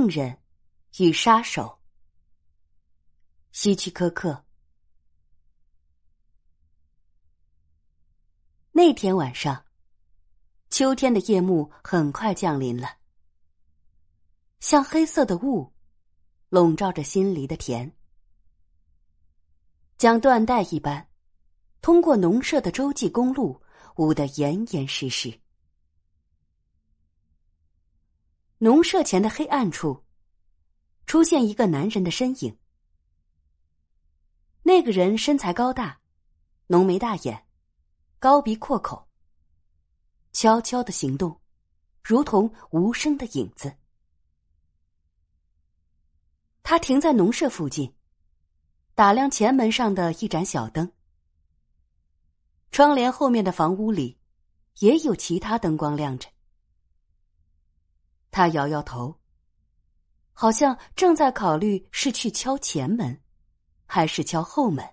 病人与杀手。希区柯克。那天晚上，秋天的夜幕很快降临了，像黑色的雾，笼罩着心里的田，将缎带一般，通过农舍的洲际公路捂得严严实实。农舍前的黑暗处，出现一个男人的身影。那个人身材高大，浓眉大眼，高鼻阔口，悄悄的行动，如同无声的影子。他停在农舍附近，打量前门上的一盏小灯。窗帘后面的房屋里，也有其他灯光亮着。他摇摇头，好像正在考虑是去敲前门，还是敲后门。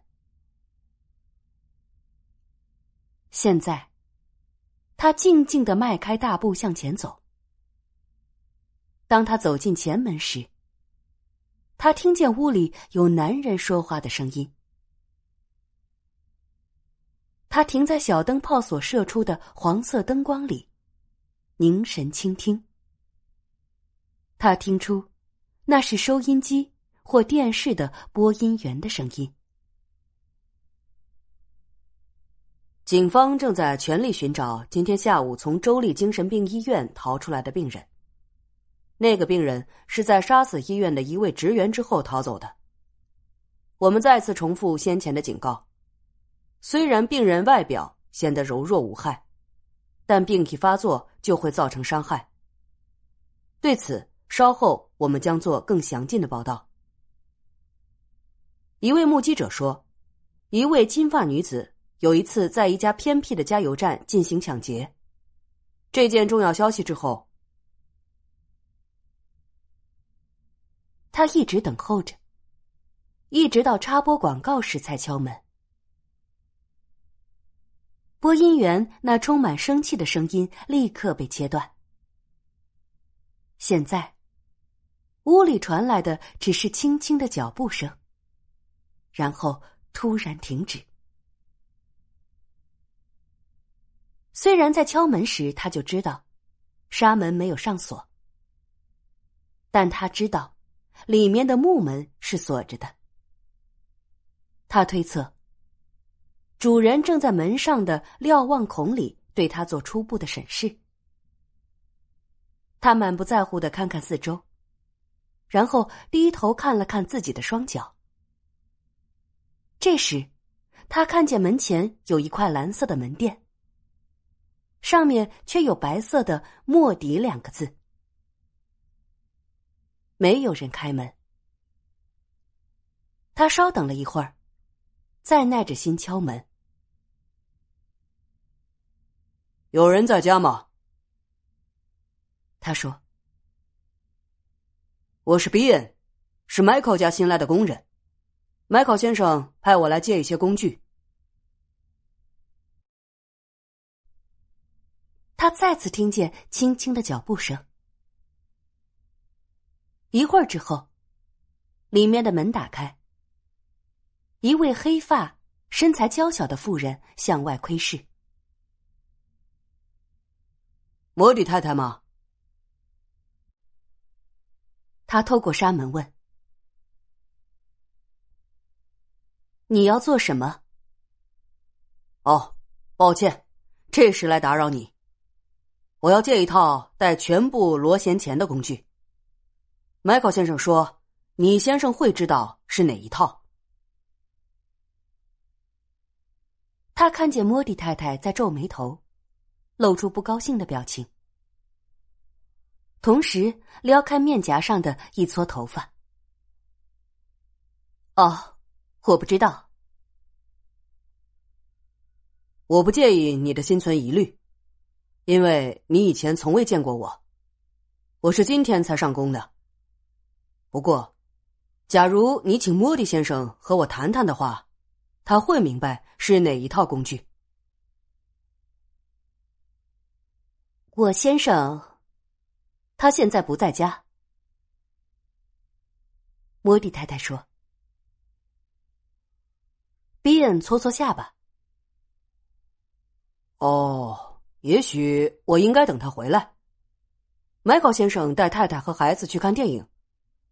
现在，他静静的迈开大步向前走。当他走进前门时，他听见屋里有男人说话的声音。他停在小灯泡所射出的黄色灯光里，凝神倾听。他听出，那是收音机或电视的播音员的声音。警方正在全力寻找今天下午从州立精神病医院逃出来的病人。那个病人是在杀死医院的一位职员之后逃走的。我们再次重复先前的警告：虽然病人外表显得柔弱无害，但病体发作就会造成伤害。对此。稍后我们将做更详尽的报道。一位目击者说，一位金发女子有一次在一家偏僻的加油站进行抢劫。这件重要消息之后，他一直等候着，一直到插播广告时才敲门。播音员那充满生气的声音立刻被切断。现在。屋里传来的只是轻轻的脚步声，然后突然停止。虽然在敲门时他就知道纱门没有上锁，但他知道里面的木门是锁着的。他推测，主人正在门上的瞭望孔里对他做初步的审视。他满不在乎的看看四周。然后低头看了看自己的双脚。这时，他看见门前有一块蓝色的门垫，上面却有白色的“莫迪”两个字。没有人开门。他稍等了一会儿，再耐着心敲门。有人在家吗？他说。我是 B N，是 Michael 家新来的工人。Michael 先生派我来借一些工具。他再次听见轻轻的脚步声。一会儿之后，里面的门打开，一位黑发、身材娇小的妇人向外窥视。摩迪太太吗？他透过纱门问：“你要做什么？”哦，抱歉，这时来打扰你。我要借一套带全部螺旋钳的工具。”Michael 先生说：“你先生会知道是哪一套。”他看见莫蒂太太在皱眉头，露出不高兴的表情。同时撩开面颊上的一撮头发。哦，我不知道。我不介意你的心存疑虑，因为你以前从未见过我，我是今天才上工的。不过，假如你请莫迪先生和我谈谈的话，他会明白是哪一套工具。我先生。他现在不在家。摩蒂太太说。比恩搓搓下巴。哦，也许我应该等他回来。麦考先生带太太和孩子去看电影，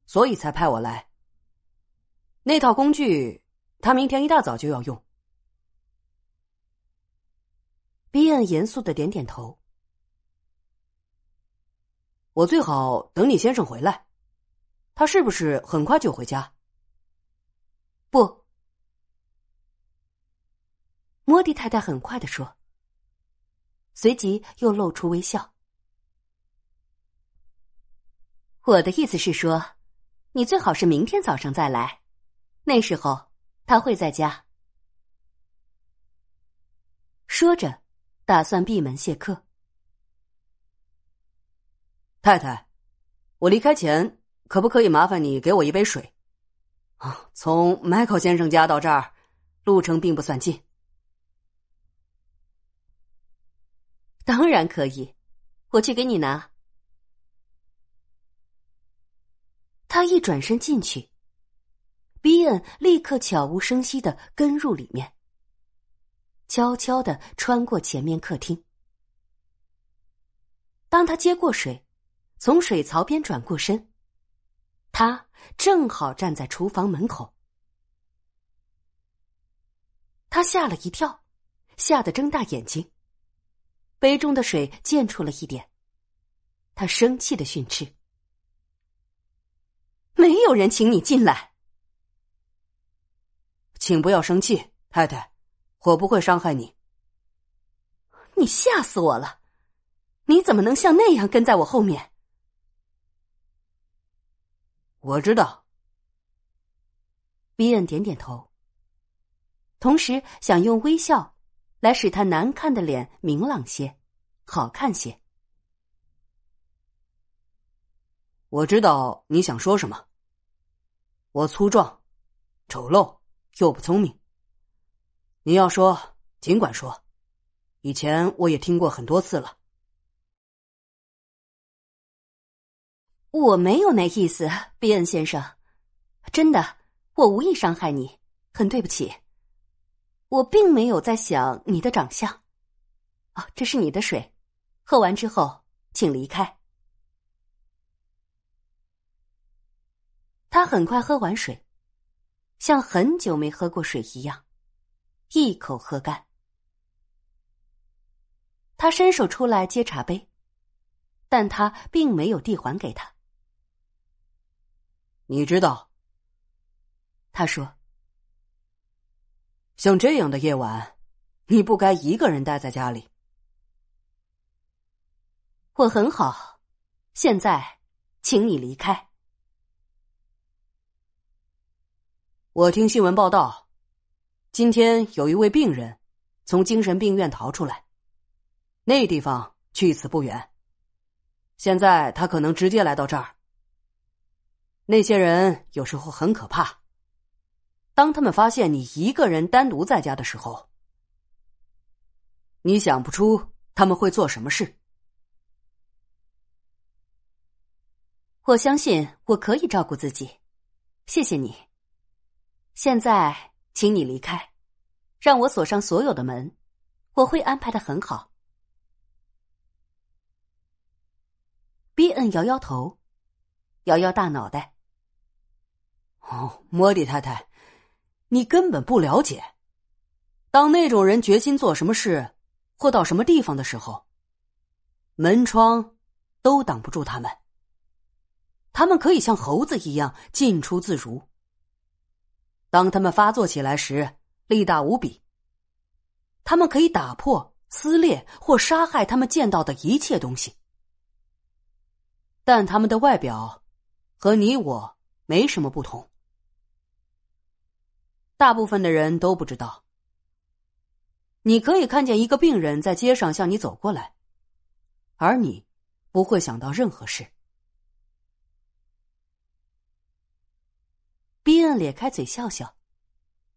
所以才派我来。那套工具，他明天一大早就要用。比恩严肃的点点头。我最好等你先生回来。他是不是很快就回家？不。莫蒂太太很快的说，随即又露出微笑。我的意思是说，你最好是明天早上再来，那时候他会在家。说着，打算闭门谢客。太太，我离开前可不可以麻烦你给我一杯水？啊，从 Michael 先生家到这儿，路程并不算近。当然可以，我去给你拿。他一转身进去，比恩立刻悄无声息的跟入里面，悄悄的穿过前面客厅。当他接过水，从水槽边转过身，他正好站在厨房门口。他吓了一跳，吓得睁大眼睛。杯中的水溅出了一点，他生气的训斥：“没有人请你进来，请不要生气，太太，我不会伤害你。你吓死我了！你怎么能像那样跟在我后面？”我知道。比恩点点头，同时想用微笑。来使他难看的脸明朗些，好看些。我知道你想说什么。我粗壮、丑陋又不聪明。你要说，尽管说。以前我也听过很多次了。我没有那意思，比恩先生。真的，我无意伤害你，很对不起。我并没有在想你的长相，哦，这是你的水，喝完之后请离开。他很快喝完水，像很久没喝过水一样，一口喝干。他伸手出来接茶杯，但他并没有递还给他。你知道，他说。像这样的夜晚，你不该一个人待在家里。我很好，现在，请你离开。我听新闻报道，今天有一位病人从精神病院逃出来，那地方距此不远。现在他可能直接来到这儿。那些人有时候很可怕。当他们发现你一个人单独在家的时候，你想不出他们会做什么事。我相信我可以照顾自己，谢谢你。现在，请你离开，让我锁上所有的门，我会安排的很好。B.N. 摇摇头，摇摇大脑袋。哦，莫蒂太太。你根本不了解，当那种人决心做什么事或到什么地方的时候，门窗都挡不住他们。他们可以像猴子一样进出自如。当他们发作起来时，力大无比。他们可以打破、撕裂或杀害他们见到的一切东西，但他们的外表和你我没什么不同。大部分的人都不知道。你可以看见一个病人在街上向你走过来，而你不会想到任何事。比恩咧开嘴笑笑，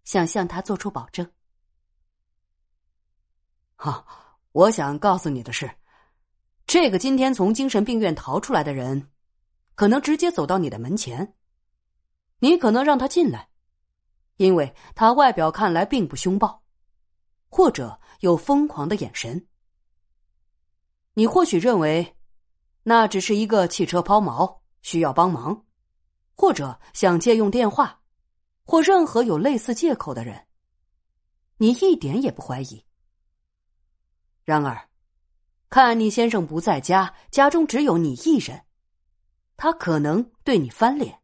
想向他做出保证。哈，我想告诉你的是，这个今天从精神病院逃出来的人，可能直接走到你的门前。你可能让他进来，因为他外表看来并不凶暴，或者有疯狂的眼神。你或许认为，那只是一个汽车抛锚，需要帮忙，或者想借用电话，或任何有类似借口的人。你一点也不怀疑。然而，看你先生不在家，家中只有你一人，他可能对你翻脸，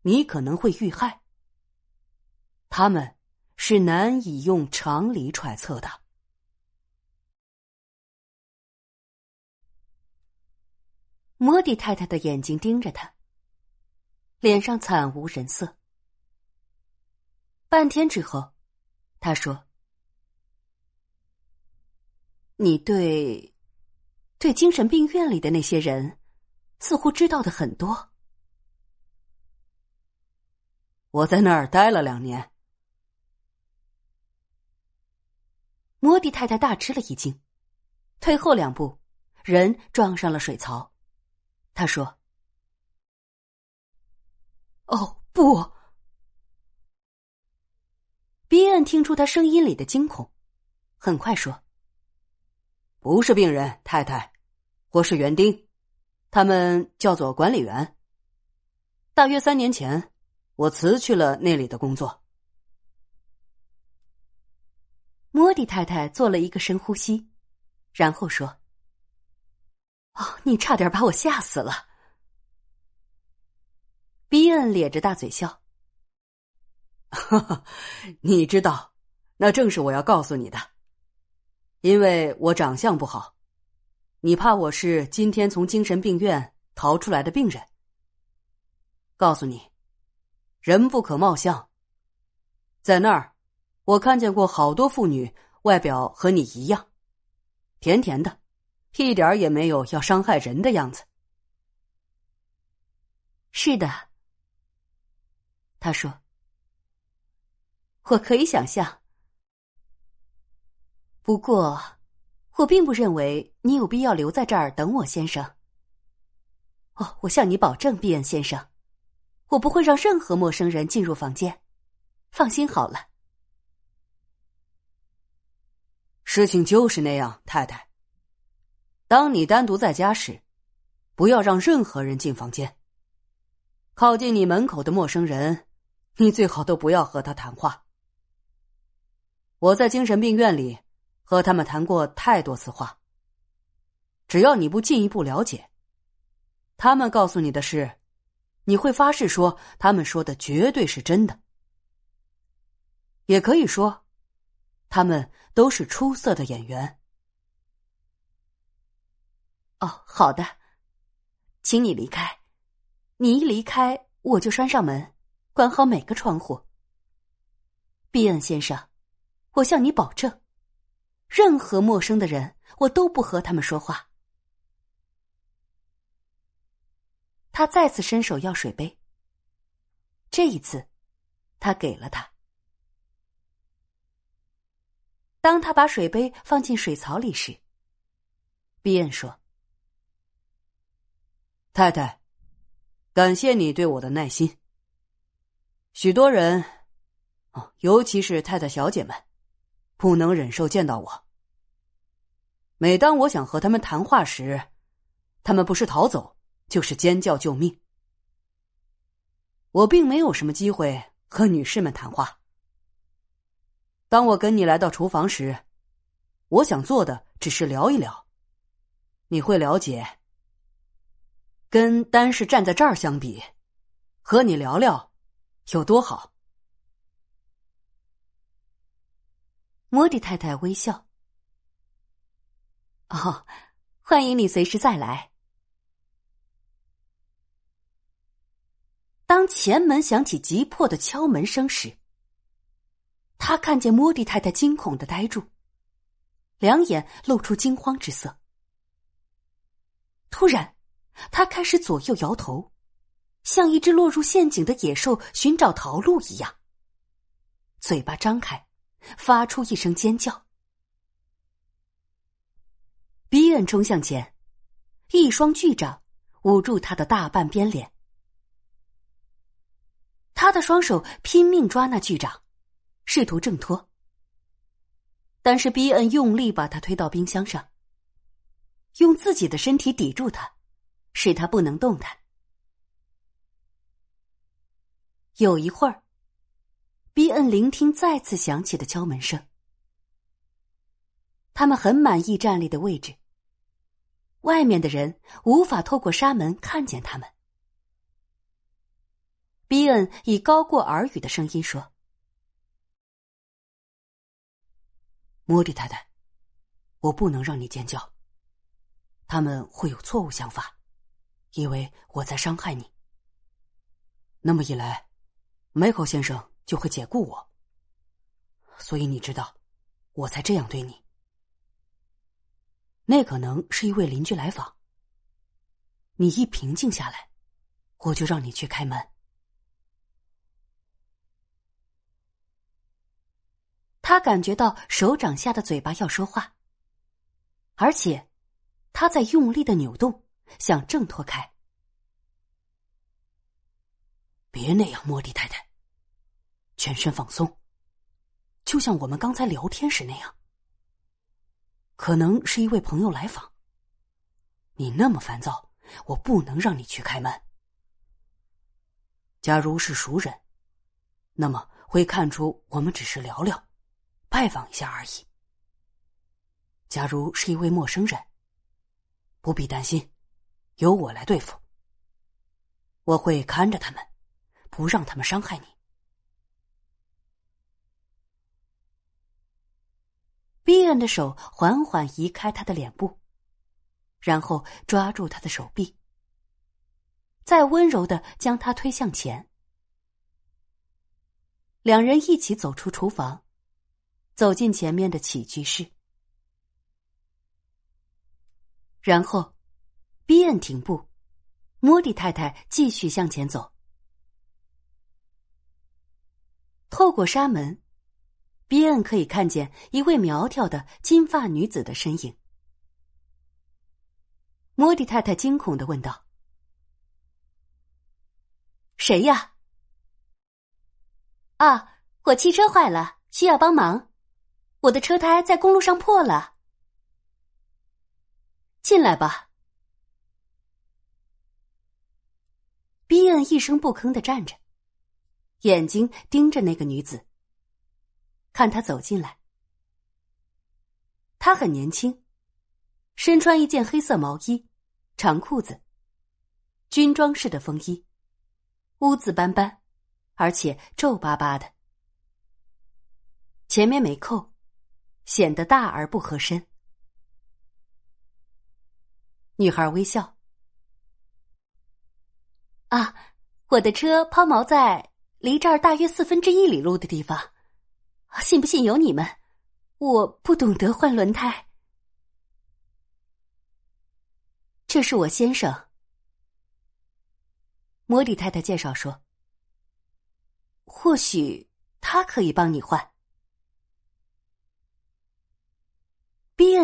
你可能会遇害。他们是难以用常理揣测的。摩迪太太的眼睛盯着他，脸上惨无人色。半天之后。他说：“你对，对精神病院里的那些人，似乎知道的很多。我在那儿待了两年。”摩迪太太大吃了一惊，退后两步，人撞上了水槽。他说：“哦，不。”比恩听出他声音里的惊恐，很快说：“不是病人，太太，我是园丁，他们叫做管理员。大约三年前，我辞去了那里的工作。”莫蒂太太做了一个深呼吸，然后说：“哦，你差点把我吓死了。”比恩咧着大嘴笑。哈哈，你知道，那正是我要告诉你的，因为我长相不好，你怕我是今天从精神病院逃出来的病人。告诉你，人不可貌相。在那儿，我看见过好多妇女，外表和你一样，甜甜的，一点也没有要伤害人的样子。是的，他说。我可以想象，不过我并不认为你有必要留在这儿等我，先生。哦，我向你保证，比恩先生，我不会让任何陌生人进入房间。放心好了。事情就是那样，太太。当你单独在家时，不要让任何人进房间。靠近你门口的陌生人，你最好都不要和他谈话。我在精神病院里和他们谈过太多次话。只要你不进一步了解，他们告诉你的事，你会发誓说他们说的绝对是真的。也可以说，他们都是出色的演员。哦，好的，请你离开。你一离开，我就拴上门，关好每个窗户。比恩先生。我向你保证，任何陌生的人，我都不和他们说话。他再次伸手要水杯，这一次，他给了他。当他把水杯放进水槽里时，比恩说：“太太，感谢你对我的耐心。许多人，哦，尤其是太太小姐们。”不能忍受见到我。每当我想和他们谈话时，他们不是逃走，就是尖叫救命。我并没有什么机会和女士们谈话。当我跟你来到厨房时，我想做的只是聊一聊。你会了解，跟单是站在这儿相比，和你聊聊有多好。莫迪太太微笑。哦，欢迎你随时再来。当前门响起急迫的敲门声时，他看见莫蒂太太惊恐的呆住，两眼露出惊慌之色。突然，他开始左右摇头，像一只落入陷阱的野兽寻找逃路一样，嘴巴张开。发出一声尖叫，比恩冲向前，一双巨掌捂住他的大半边脸。他的双手拼命抓那巨掌，试图挣脱。但是比恩用力把他推到冰箱上，用自己的身体抵住他，使他不能动弹。有一会儿，比恩聆听再次响起的敲门声。他们很满意站立的位置，外面的人无法透过纱门看见他们。比恩以高过耳语的声音说。莫蒂太太，我不能让你尖叫。他们会有错误想法，以为我在伤害你。那么一来，梅口先生就会解雇我。所以你知道，我才这样对你。那可能是一位邻居来访。你一平静下来，我就让你去开门。他感觉到手掌下的嘴巴要说话，而且他在用力的扭动，想挣脱开。别那样，莫蒂太太。全身放松，就像我们刚才聊天时那样。可能是一位朋友来访。你那么烦躁，我不能让你去开门。假如是熟人，那么会看出我们只是聊聊。拜访一下而已。假如是一位陌生人，不必担心，由我来对付。我会看着他们，不让他们伤害你。比恩的手缓缓移开他的脸部，然后抓住他的手臂，再温柔的将他推向前。两人一起走出厨房。走进前面的起居室，然后，比恩停步，莫蒂太太继续向前走。透过纱门，比恩可以看见一位苗条的金发女子的身影。莫蒂太太惊恐的问道：“谁呀？”“啊，我汽车坏了，需要帮忙。”我的车胎在公路上破了，进来吧。比恩一声不吭的站着，眼睛盯着那个女子，看她走进来。她很年轻，身穿一件黑色毛衣、长裤子，军装式的风衣，污渍斑斑，而且皱巴巴的，前面没扣。显得大而不合身。女孩微笑。啊，我的车抛锚在离这儿大约四分之一里路的地方，信不信由你们。我不懂得换轮胎。这是我先生。莫蒂太太介绍说，或许他可以帮你换。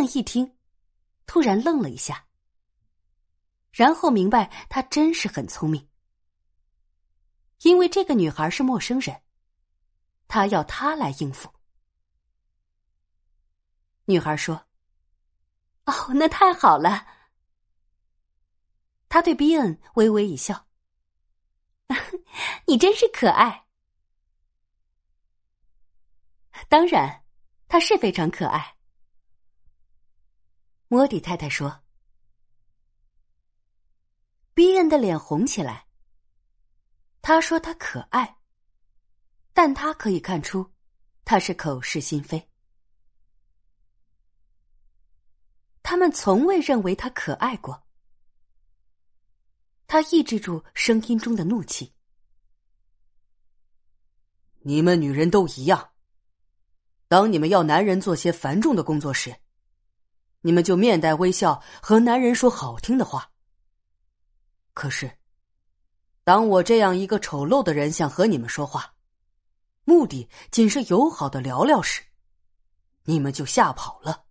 一听，突然愣了一下，然后明白他真是很聪明，因为这个女孩是陌生人，他要她来应付。女孩说：“哦，那太好了。”他对比恩微微一笑：“ 你真是可爱。”当然，他是非常可爱。莫迪太太说：“比恩的脸红起来。他说他可爱，但他可以看出，他是口是心非。他们从未认为他可爱过。他抑制住声音中的怒气。你们女人都一样，当你们要男人做些繁重的工作时。”你们就面带微笑和男人说好听的话。可是，当我这样一个丑陋的人想和你们说话，目的仅是友好的聊聊时，你们就吓跑了。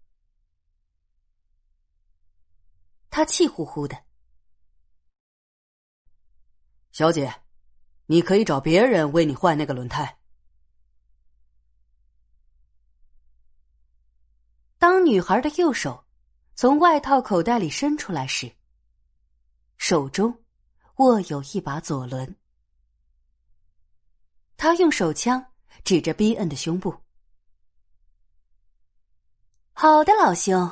他气呼呼的，小姐，你可以找别人为你换那个轮胎。当女孩的右手从外套口袋里伸出来时，手中握有一把左轮。他用手枪指着 B N 的胸部。好的，老兄。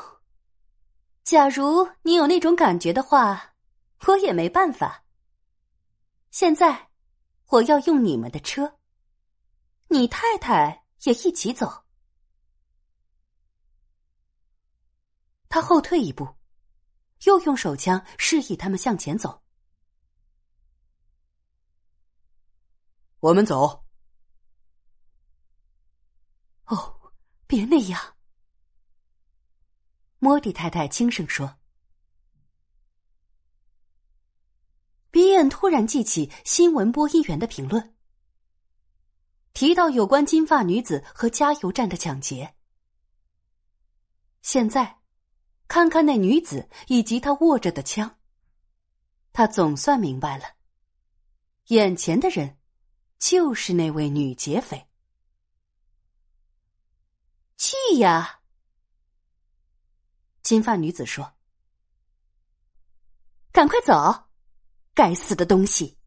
假如你有那种感觉的话，我也没办法。现在，我要用你们的车，你太太也一起走。他后退一步，又用手枪示意他们向前走。我们走。哦，别那样。莫蒂太太轻声说。比恩突然记起新闻播音员的评论，提到有关金发女子和加油站的抢劫。现在，看看那女子以及她握着的枪，他总算明白了，眼前的人就是那位女劫匪。去呀！金发女子说：“赶快走，该死的东西！”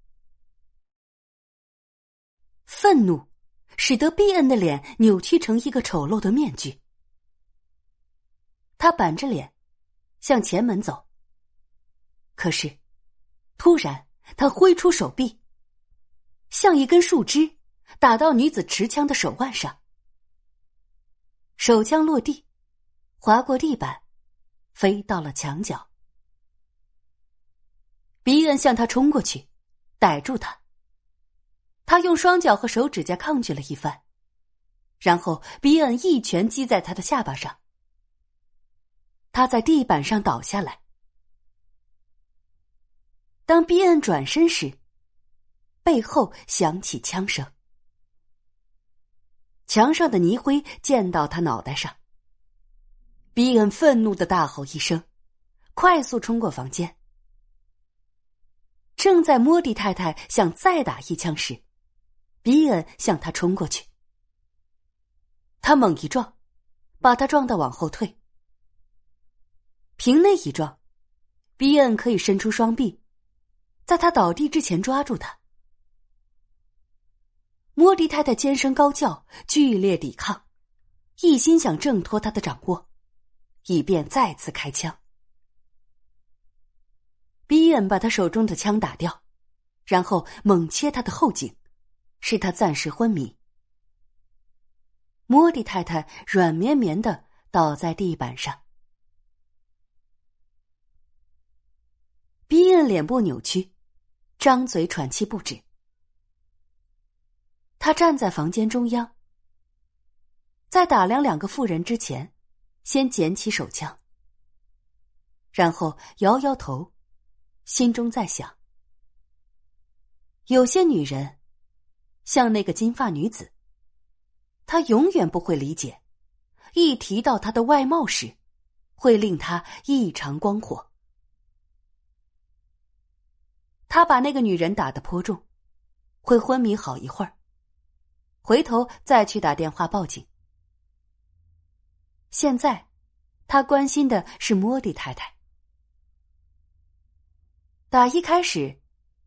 愤怒使得比恩的脸扭曲成一个丑陋的面具。他板着脸向前门走，可是突然他挥出手臂，像一根树枝打到女子持枪的手腕上，手枪落地，划过地板。飞到了墙角，比恩向他冲过去，逮住他。他用双脚和手指甲抗拒了一番，然后比恩一拳击在他的下巴上，他在地板上倒下来。当比恩转身时，背后响起枪声，墙上的泥灰溅到他脑袋上。比恩愤怒的大吼一声，快速冲过房间。正在莫蒂太太想再打一枪时，比恩向他冲过去。他猛一撞，把他撞得往后退。凭那一撞，比恩可以伸出双臂，在他倒地之前抓住他。莫迪太太尖声高叫，剧烈抵抗，一心想挣脱他的掌握。以便再次开枪。比恩把他手中的枪打掉，然后猛切他的后颈，使他暂时昏迷。莫迪太太软绵绵的倒在地板上。比恩脸部扭曲，张嘴喘气不止。他站在房间中央，在打量两个妇人之前。先捡起手枪，然后摇摇头，心中在想：有些女人，像那个金发女子，她永远不会理解，一提到她的外貌时，会令她异常光火。他把那个女人打得颇重，会昏迷好一会儿，回头再去打电话报警。现在，他关心的是莫蒂太太。打一开始，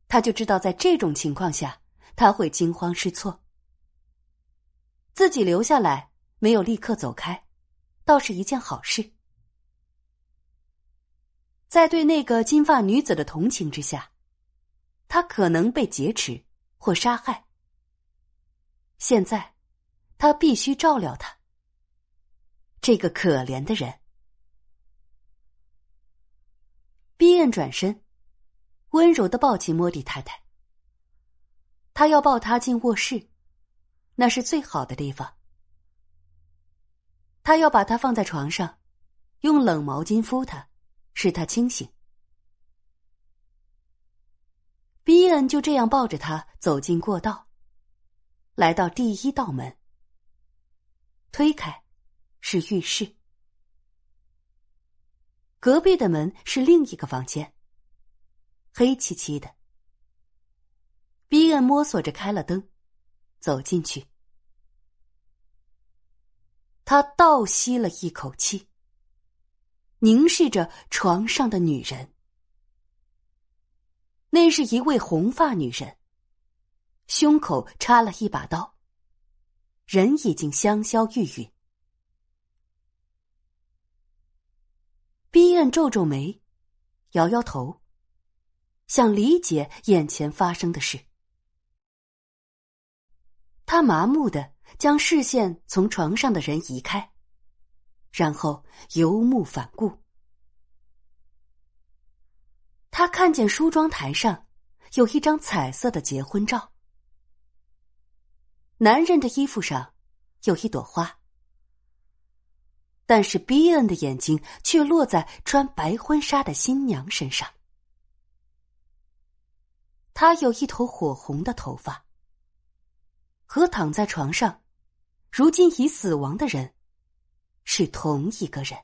他就知道在这种情况下他会惊慌失措。自己留下来，没有立刻走开，倒是一件好事。在对那个金发女子的同情之下，他可能被劫持或杀害。现在，他必须照料他。这个可怜的人，比恩转身，温柔的抱起莫蒂太太。他要抱她进卧室，那是最好的地方。他要把她放在床上，用冷毛巾敷她，使她清醒。比恩就这样抱着他走进过道，来到第一道门，推开。是浴室，隔壁的门是另一个房间，黑漆漆的。比恩摸索着开了灯，走进去。他倒吸了一口气，凝视着床上的女人。那是一位红发女人，胸口插了一把刀，人已经香消玉殒。逼恩皱皱眉，摇摇头，想理解眼前发生的事。他麻木的将视线从床上的人移开，然后游目反顾。他看见梳妆台上有一张彩色的结婚照，男人的衣服上有一朵花。但是，比恩的眼睛却落在穿白婚纱的新娘身上。她有一头火红的头发，和躺在床上、如今已死亡的人是同一个人。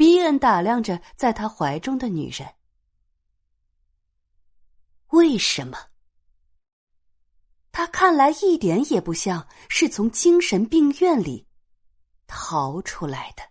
比恩打量着在他怀中的女人，为什么？他看来一点也不像是从精神病院里逃出来的。